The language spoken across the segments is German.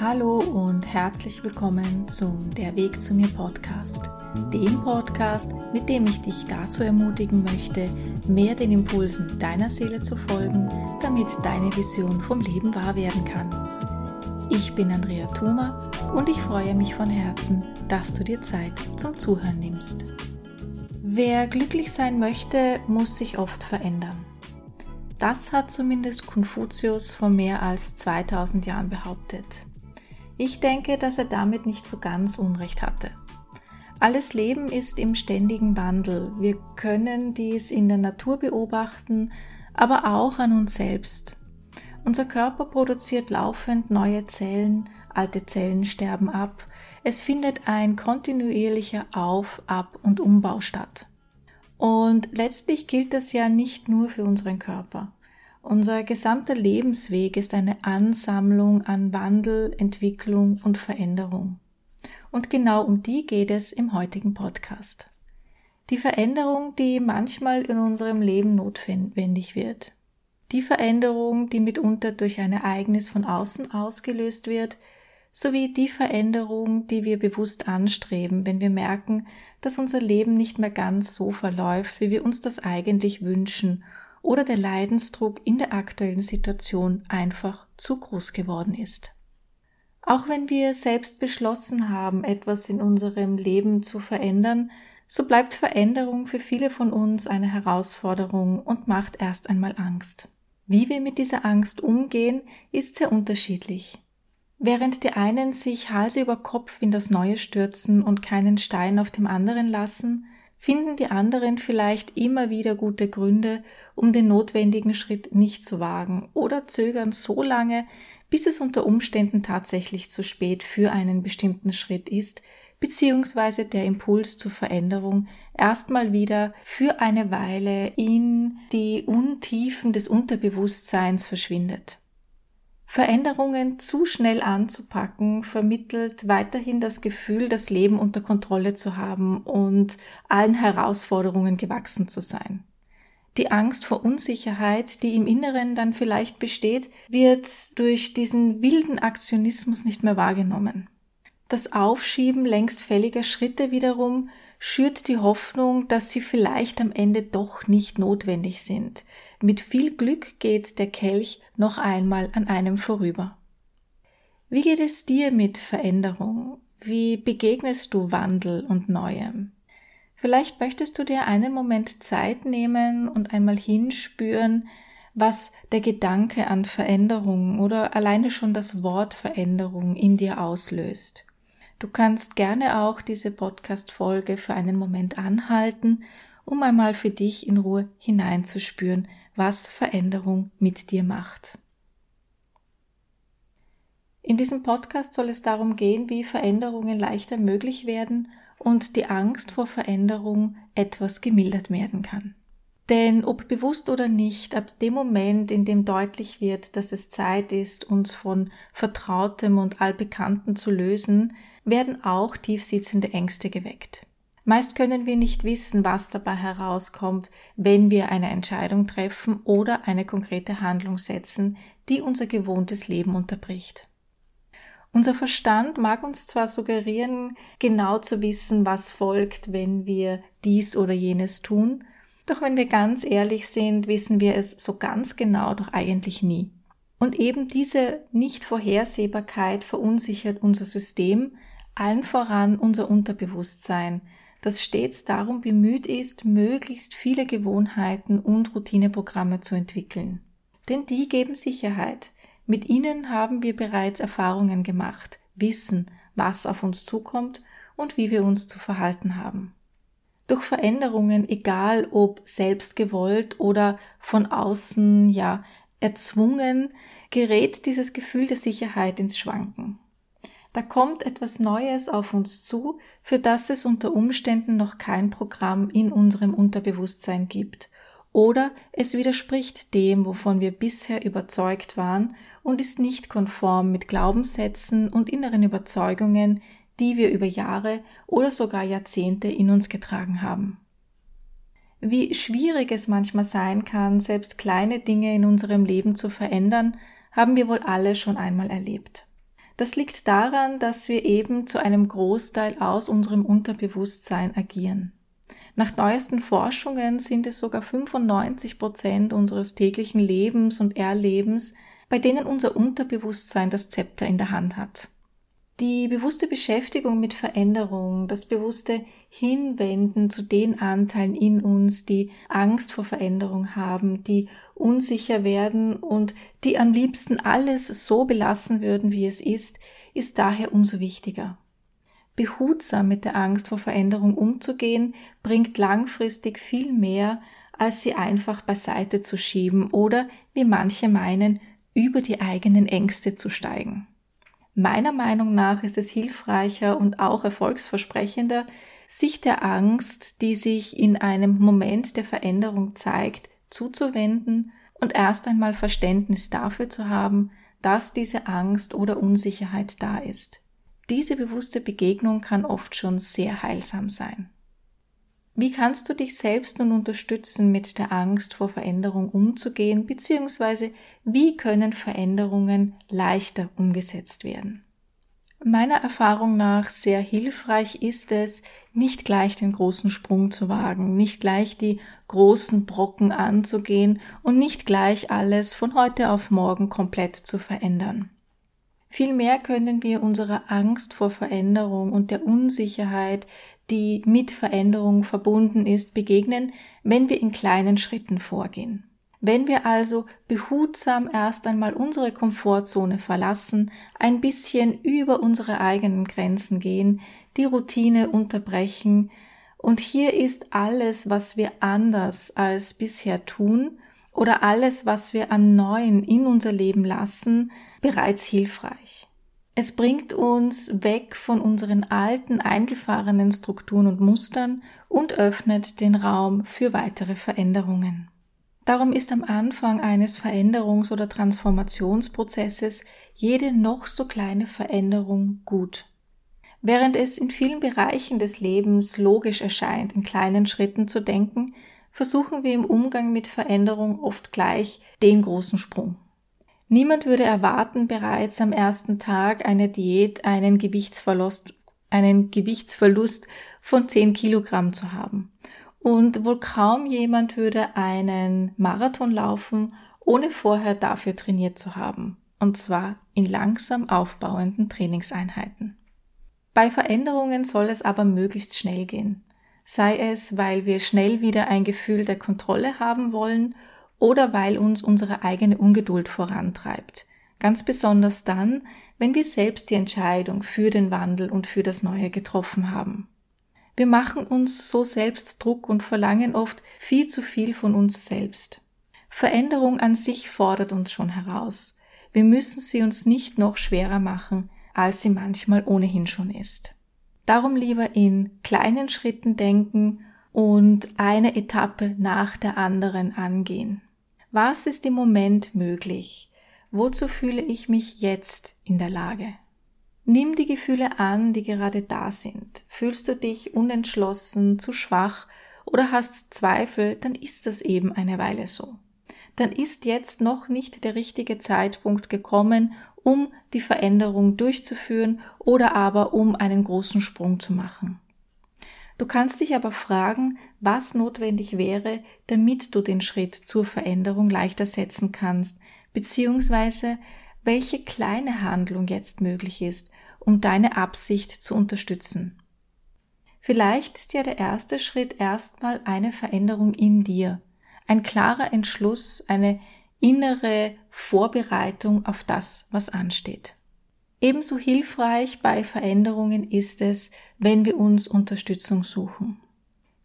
Hallo und herzlich willkommen zum Der Weg zu mir Podcast, dem Podcast, mit dem ich dich dazu ermutigen möchte, mehr den Impulsen deiner Seele zu folgen, damit deine Vision vom Leben wahr werden kann. Ich bin Andrea Thuma und ich freue mich von Herzen, dass du dir Zeit zum Zuhören nimmst. Wer glücklich sein möchte, muss sich oft verändern. Das hat zumindest Konfuzius vor mehr als 2000 Jahren behauptet. Ich denke, dass er damit nicht so ganz Unrecht hatte. Alles Leben ist im ständigen Wandel. Wir können dies in der Natur beobachten, aber auch an uns selbst. Unser Körper produziert laufend neue Zellen, alte Zellen sterben ab. Es findet ein kontinuierlicher Auf-, Ab- und Umbau statt. Und letztlich gilt das ja nicht nur für unseren Körper. Unser gesamter Lebensweg ist eine Ansammlung an Wandel, Entwicklung und Veränderung. Und genau um die geht es im heutigen Podcast. Die Veränderung, die manchmal in unserem Leben notwendig wird. Die Veränderung, die mitunter durch ein Ereignis von außen ausgelöst wird, sowie die Veränderung, die wir bewusst anstreben, wenn wir merken, dass unser Leben nicht mehr ganz so verläuft, wie wir uns das eigentlich wünschen oder der Leidensdruck in der aktuellen Situation einfach zu groß geworden ist. Auch wenn wir selbst beschlossen haben, etwas in unserem Leben zu verändern, so bleibt Veränderung für viele von uns eine Herausforderung und macht erst einmal Angst. Wie wir mit dieser Angst umgehen, ist sehr unterschiedlich. Während die einen sich Hals über Kopf in das Neue stürzen und keinen Stein auf dem anderen lassen, finden die anderen vielleicht immer wieder gute Gründe, um den notwendigen Schritt nicht zu wagen oder zögern so lange, bis es unter Umständen tatsächlich zu spät für einen bestimmten Schritt ist, beziehungsweise der Impuls zur Veränderung erstmal wieder für eine Weile in die Untiefen des Unterbewusstseins verschwindet. Veränderungen zu schnell anzupacken, vermittelt weiterhin das Gefühl, das Leben unter Kontrolle zu haben und allen Herausforderungen gewachsen zu sein. Die Angst vor Unsicherheit, die im Inneren dann vielleicht besteht, wird durch diesen wilden Aktionismus nicht mehr wahrgenommen. Das Aufschieben längst fälliger Schritte wiederum schürt die Hoffnung, dass sie vielleicht am Ende doch nicht notwendig sind. Mit viel Glück geht der Kelch noch einmal an einem vorüber. Wie geht es dir mit Veränderung? Wie begegnest du Wandel und Neuem? Vielleicht möchtest du dir einen Moment Zeit nehmen und einmal hinspüren, was der Gedanke an Veränderung oder alleine schon das Wort Veränderung in dir auslöst. Du kannst gerne auch diese Podcast-Folge für einen Moment anhalten, um einmal für dich in Ruhe hineinzuspüren, was Veränderung mit dir macht. In diesem Podcast soll es darum gehen, wie Veränderungen leichter möglich werden und die Angst vor Veränderung etwas gemildert werden kann. Denn ob bewusst oder nicht, ab dem Moment, in dem deutlich wird, dass es Zeit ist, uns von Vertrautem und Allbekannten zu lösen, werden auch tiefsitzende Ängste geweckt. Meist können wir nicht wissen, was dabei herauskommt, wenn wir eine Entscheidung treffen oder eine konkrete Handlung setzen, die unser gewohntes Leben unterbricht. Unser Verstand mag uns zwar suggerieren, genau zu wissen, was folgt, wenn wir dies oder jenes tun, doch wenn wir ganz ehrlich sind, wissen wir es so ganz genau doch eigentlich nie. Und eben diese Nichtvorhersehbarkeit verunsichert unser System, allen voran unser Unterbewusstsein, das stets darum bemüht ist, möglichst viele Gewohnheiten und Routineprogramme zu entwickeln. Denn die geben Sicherheit. Mit ihnen haben wir bereits Erfahrungen gemacht, wissen, was auf uns zukommt und wie wir uns zu verhalten haben. Durch Veränderungen, egal ob selbst gewollt oder von außen, ja, erzwungen, gerät dieses Gefühl der Sicherheit ins Schwanken. Da kommt etwas Neues auf uns zu, für das es unter Umständen noch kein Programm in unserem Unterbewusstsein gibt. Oder es widerspricht dem, wovon wir bisher überzeugt waren und ist nicht konform mit Glaubenssätzen und inneren Überzeugungen, die wir über Jahre oder sogar Jahrzehnte in uns getragen haben. Wie schwierig es manchmal sein kann, selbst kleine Dinge in unserem Leben zu verändern, haben wir wohl alle schon einmal erlebt. Das liegt daran, dass wir eben zu einem Großteil aus unserem Unterbewusstsein agieren. Nach neuesten Forschungen sind es sogar 95 Prozent unseres täglichen Lebens und Erlebens, bei denen unser Unterbewusstsein das Zepter in der Hand hat. Die bewusste Beschäftigung mit Veränderung, das bewusste Hinwenden zu den Anteilen in uns, die Angst vor Veränderung haben, die unsicher werden und die am liebsten alles so belassen würden, wie es ist, ist daher umso wichtiger. Behutsam mit der Angst vor Veränderung umzugehen, bringt langfristig viel mehr, als sie einfach beiseite zu schieben oder, wie manche meinen, über die eigenen Ängste zu steigen. Meiner Meinung nach ist es hilfreicher und auch erfolgsversprechender, sich der Angst, die sich in einem Moment der Veränderung zeigt, zuzuwenden und erst einmal Verständnis dafür zu haben, dass diese Angst oder Unsicherheit da ist. Diese bewusste Begegnung kann oft schon sehr heilsam sein. Wie kannst du dich selbst nun unterstützen, mit der Angst vor Veränderung umzugehen, beziehungsweise wie können Veränderungen leichter umgesetzt werden? Meiner Erfahrung nach sehr hilfreich ist es, nicht gleich den großen Sprung zu wagen, nicht gleich die großen Brocken anzugehen und nicht gleich alles von heute auf morgen komplett zu verändern. Vielmehr können wir unserer Angst vor Veränderung und der Unsicherheit, die mit Veränderung verbunden ist, begegnen, wenn wir in kleinen Schritten vorgehen. Wenn wir also behutsam erst einmal unsere Komfortzone verlassen, ein bisschen über unsere eigenen Grenzen gehen, die Routine unterbrechen, und hier ist alles, was wir anders als bisher tun, oder alles, was wir an Neuen in unser Leben lassen, bereits hilfreich. Es bringt uns weg von unseren alten, eingefahrenen Strukturen und Mustern und öffnet den Raum für weitere Veränderungen. Darum ist am Anfang eines Veränderungs- oder Transformationsprozesses jede noch so kleine Veränderung gut. Während es in vielen Bereichen des Lebens logisch erscheint, in kleinen Schritten zu denken, versuchen wir im Umgang mit Veränderung oft gleich den großen Sprung. Niemand würde erwarten, bereits am ersten Tag einer Diät einen Gewichtsverlust, einen Gewichtsverlust von 10 Kilogramm zu haben. Und wohl kaum jemand würde einen Marathon laufen, ohne vorher dafür trainiert zu haben. Und zwar in langsam aufbauenden Trainingseinheiten. Bei Veränderungen soll es aber möglichst schnell gehen. Sei es, weil wir schnell wieder ein Gefühl der Kontrolle haben wollen oder weil uns unsere eigene Ungeduld vorantreibt. Ganz besonders dann, wenn wir selbst die Entscheidung für den Wandel und für das Neue getroffen haben. Wir machen uns so selbst Druck und verlangen oft viel zu viel von uns selbst. Veränderung an sich fordert uns schon heraus. Wir müssen sie uns nicht noch schwerer machen, als sie manchmal ohnehin schon ist. Darum lieber in kleinen Schritten denken und eine Etappe nach der anderen angehen. Was ist im Moment möglich? Wozu fühle ich mich jetzt in der Lage? Nimm die Gefühle an, die gerade da sind. Fühlst du dich unentschlossen, zu schwach oder hast Zweifel, dann ist das eben eine Weile so. Dann ist jetzt noch nicht der richtige Zeitpunkt gekommen, um die Veränderung durchzuführen oder aber um einen großen Sprung zu machen. Du kannst dich aber fragen, was notwendig wäre, damit du den Schritt zur Veränderung leichter setzen kannst, beziehungsweise welche kleine Handlung jetzt möglich ist, um deine Absicht zu unterstützen. Vielleicht ist ja der erste Schritt erstmal eine Veränderung in dir, ein klarer Entschluss, eine innere Vorbereitung auf das, was ansteht. Ebenso hilfreich bei Veränderungen ist es, wenn wir uns Unterstützung suchen.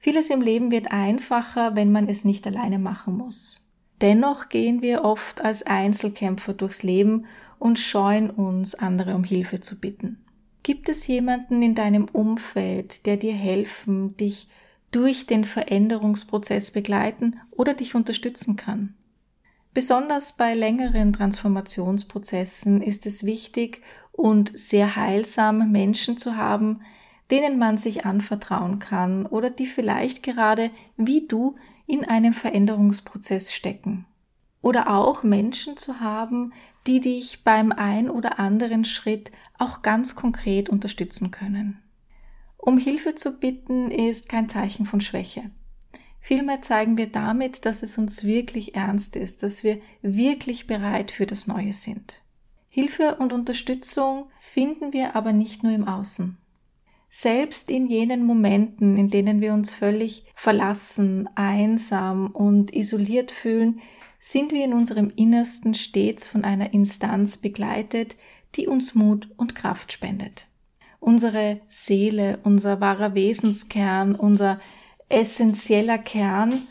Vieles im Leben wird einfacher, wenn man es nicht alleine machen muss. Dennoch gehen wir oft als Einzelkämpfer durchs Leben und scheuen uns, andere um Hilfe zu bitten. Gibt es jemanden in deinem Umfeld, der dir helfen, dich durch den Veränderungsprozess begleiten oder dich unterstützen kann? Besonders bei längeren Transformationsprozessen ist es wichtig und sehr heilsam, Menschen zu haben, denen man sich anvertrauen kann oder die vielleicht gerade wie du in einem Veränderungsprozess stecken. oder auch Menschen zu haben, die dich beim ein oder anderen Schritt auch ganz konkret unterstützen können. Um Hilfe zu bitten ist kein Zeichen von Schwäche. Vielmehr zeigen wir damit, dass es uns wirklich ernst ist, dass wir wirklich bereit für das Neue sind. Hilfe und Unterstützung finden wir aber nicht nur im Außen. Selbst in jenen Momenten, in denen wir uns völlig verlassen, einsam und isoliert fühlen, sind wir in unserem Innersten stets von einer Instanz begleitet, die uns Mut und Kraft spendet. Unsere Seele, unser wahrer Wesenskern, unser essentieller Kern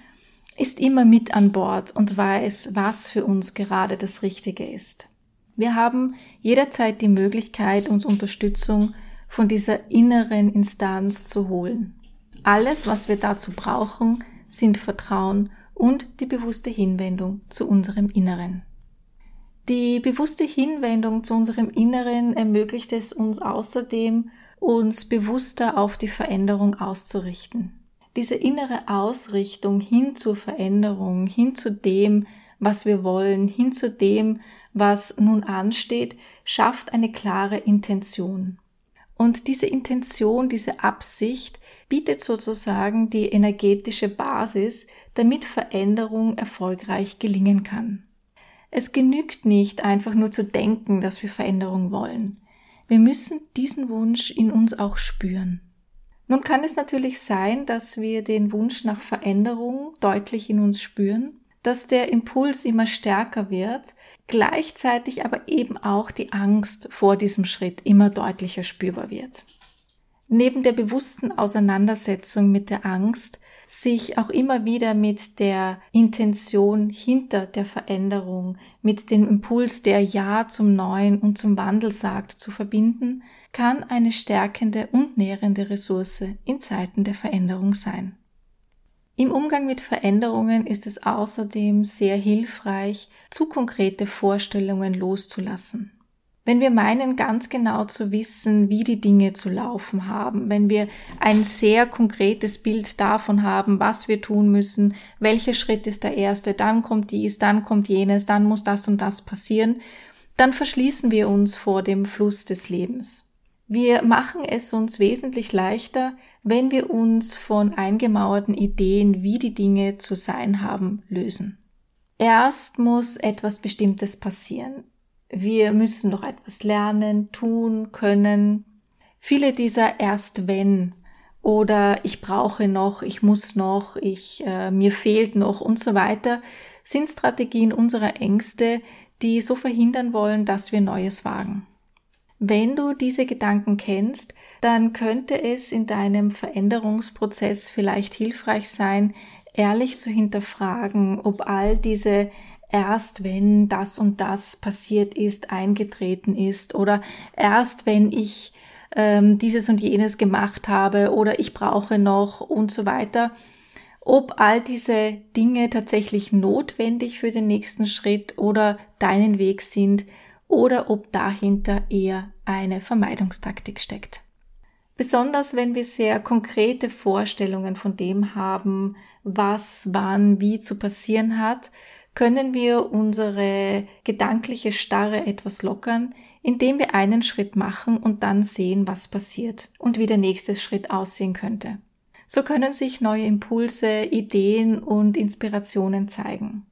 ist immer mit an Bord und weiß, was für uns gerade das Richtige ist. Wir haben jederzeit die Möglichkeit, uns Unterstützung von dieser inneren Instanz zu holen. Alles, was wir dazu brauchen, sind Vertrauen und die bewusste Hinwendung zu unserem Inneren. Die bewusste Hinwendung zu unserem Inneren ermöglicht es uns außerdem, uns bewusster auf die Veränderung auszurichten. Diese innere Ausrichtung hin zur Veränderung, hin zu dem, was wir wollen, hin zu dem, was nun ansteht, schafft eine klare Intention. Und diese Intention, diese Absicht bietet sozusagen die energetische Basis, damit Veränderung erfolgreich gelingen kann. Es genügt nicht einfach nur zu denken, dass wir Veränderung wollen. Wir müssen diesen Wunsch in uns auch spüren. Nun kann es natürlich sein, dass wir den Wunsch nach Veränderung deutlich in uns spüren, dass der Impuls immer stärker wird, gleichzeitig aber eben auch die Angst vor diesem Schritt immer deutlicher spürbar wird. Neben der bewussten Auseinandersetzung mit der Angst, sich auch immer wieder mit der Intention hinter der Veränderung, mit dem Impuls, der Ja zum Neuen und zum Wandel sagt, zu verbinden, kann eine stärkende und nährende Ressource in Zeiten der Veränderung sein. Im Umgang mit Veränderungen ist es außerdem sehr hilfreich, zu konkrete Vorstellungen loszulassen. Wenn wir meinen, ganz genau zu wissen, wie die Dinge zu laufen haben, wenn wir ein sehr konkretes Bild davon haben, was wir tun müssen, welcher Schritt ist der erste, dann kommt dies, dann kommt jenes, dann muss das und das passieren, dann verschließen wir uns vor dem Fluss des Lebens. Wir machen es uns wesentlich leichter, wenn wir uns von eingemauerten Ideen, wie die Dinge zu sein haben, lösen. Erst muss etwas Bestimmtes passieren. Wir müssen noch etwas lernen, tun, können. Viele dieser erst wenn oder ich brauche noch, ich muss noch, ich äh, mir fehlt noch und so weiter sind Strategien unserer Ängste, die so verhindern wollen, dass wir Neues wagen. Wenn du diese Gedanken kennst, dann könnte es in deinem Veränderungsprozess vielleicht hilfreich sein, ehrlich zu hinterfragen, ob all diese erst wenn das und das passiert ist, eingetreten ist oder erst wenn ich ähm, dieses und jenes gemacht habe oder ich brauche noch und so weiter, ob all diese Dinge tatsächlich notwendig für den nächsten Schritt oder deinen Weg sind oder ob dahinter eher eine Vermeidungstaktik steckt. Besonders wenn wir sehr konkrete Vorstellungen von dem haben, was wann wie zu passieren hat, können wir unsere gedankliche Starre etwas lockern, indem wir einen Schritt machen und dann sehen, was passiert und wie der nächste Schritt aussehen könnte. So können sich neue Impulse, Ideen und Inspirationen zeigen.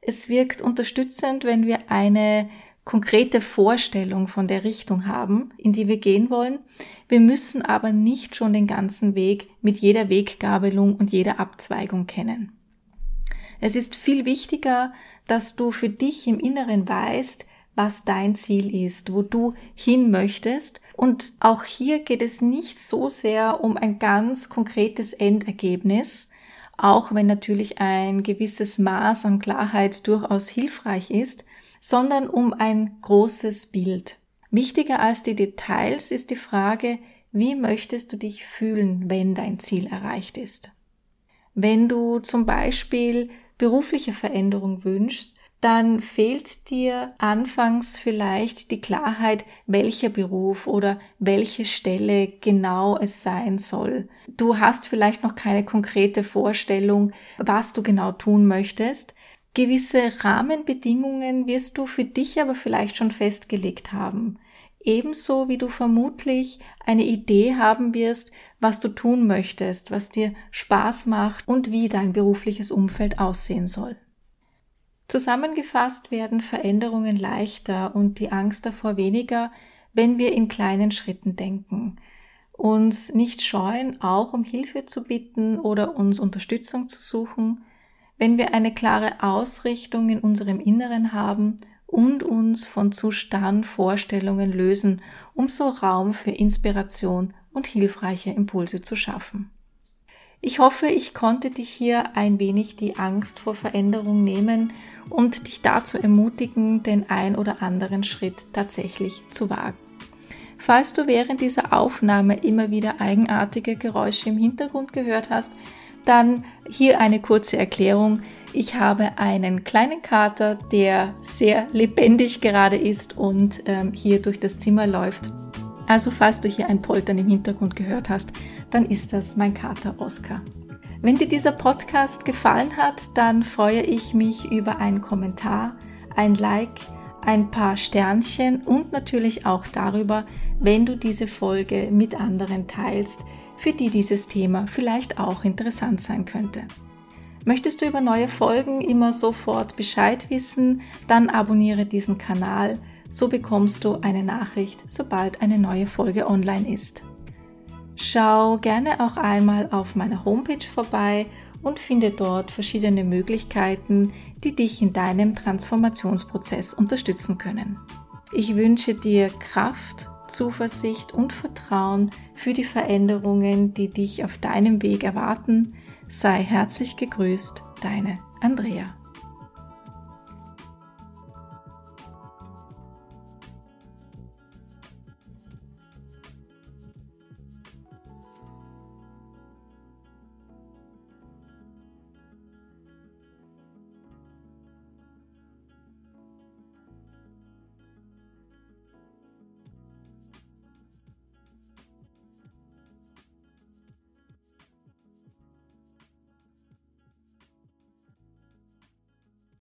Es wirkt unterstützend, wenn wir eine konkrete Vorstellung von der Richtung haben, in die wir gehen wollen. Wir müssen aber nicht schon den ganzen Weg mit jeder Weggabelung und jeder Abzweigung kennen. Es ist viel wichtiger, dass du für dich im Inneren weißt, was dein Ziel ist, wo du hin möchtest. Und auch hier geht es nicht so sehr um ein ganz konkretes Endergebnis, auch wenn natürlich ein gewisses Maß an Klarheit durchaus hilfreich ist, sondern um ein großes Bild. Wichtiger als die Details ist die Frage, wie möchtest du dich fühlen, wenn dein Ziel erreicht ist? Wenn du zum Beispiel berufliche Veränderung wünschst, dann fehlt dir anfangs vielleicht die Klarheit, welcher Beruf oder welche Stelle genau es sein soll. Du hast vielleicht noch keine konkrete Vorstellung, was du genau tun möchtest Gewisse Rahmenbedingungen wirst du für dich aber vielleicht schon festgelegt haben. Ebenso wie du vermutlich eine Idee haben wirst, was du tun möchtest, was dir Spaß macht und wie dein berufliches Umfeld aussehen soll. Zusammengefasst werden Veränderungen leichter und die Angst davor weniger, wenn wir in kleinen Schritten denken, uns nicht scheuen, auch um Hilfe zu bitten oder uns Unterstützung zu suchen, wenn wir eine klare Ausrichtung in unserem Inneren haben und uns von zu starren Vorstellungen lösen, um so Raum für Inspiration und hilfreiche Impulse zu schaffen. Ich hoffe, ich konnte dich hier ein wenig die Angst vor Veränderung nehmen und dich dazu ermutigen, den ein oder anderen Schritt tatsächlich zu wagen. Falls du während dieser Aufnahme immer wieder eigenartige Geräusche im Hintergrund gehört hast, dann hier eine kurze Erklärung. Ich habe einen kleinen Kater, der sehr lebendig gerade ist und ähm, hier durch das Zimmer läuft. Also falls du hier ein Poltern im Hintergrund gehört hast, dann ist das mein Kater Oscar. Wenn dir dieser Podcast gefallen hat, dann freue ich mich über einen Kommentar, ein Like, ein paar Sternchen und natürlich auch darüber, wenn du diese Folge mit anderen teilst, für die dieses Thema vielleicht auch interessant sein könnte. Möchtest du über neue Folgen immer sofort Bescheid wissen, dann abonniere diesen Kanal, so bekommst du eine Nachricht, sobald eine neue Folge online ist. Schau gerne auch einmal auf meiner Homepage vorbei und finde dort verschiedene Möglichkeiten, die dich in deinem Transformationsprozess unterstützen können. Ich wünsche dir Kraft, Zuversicht und Vertrauen für die Veränderungen, die dich auf deinem Weg erwarten. Sei herzlich gegrüßt, deine Andrea.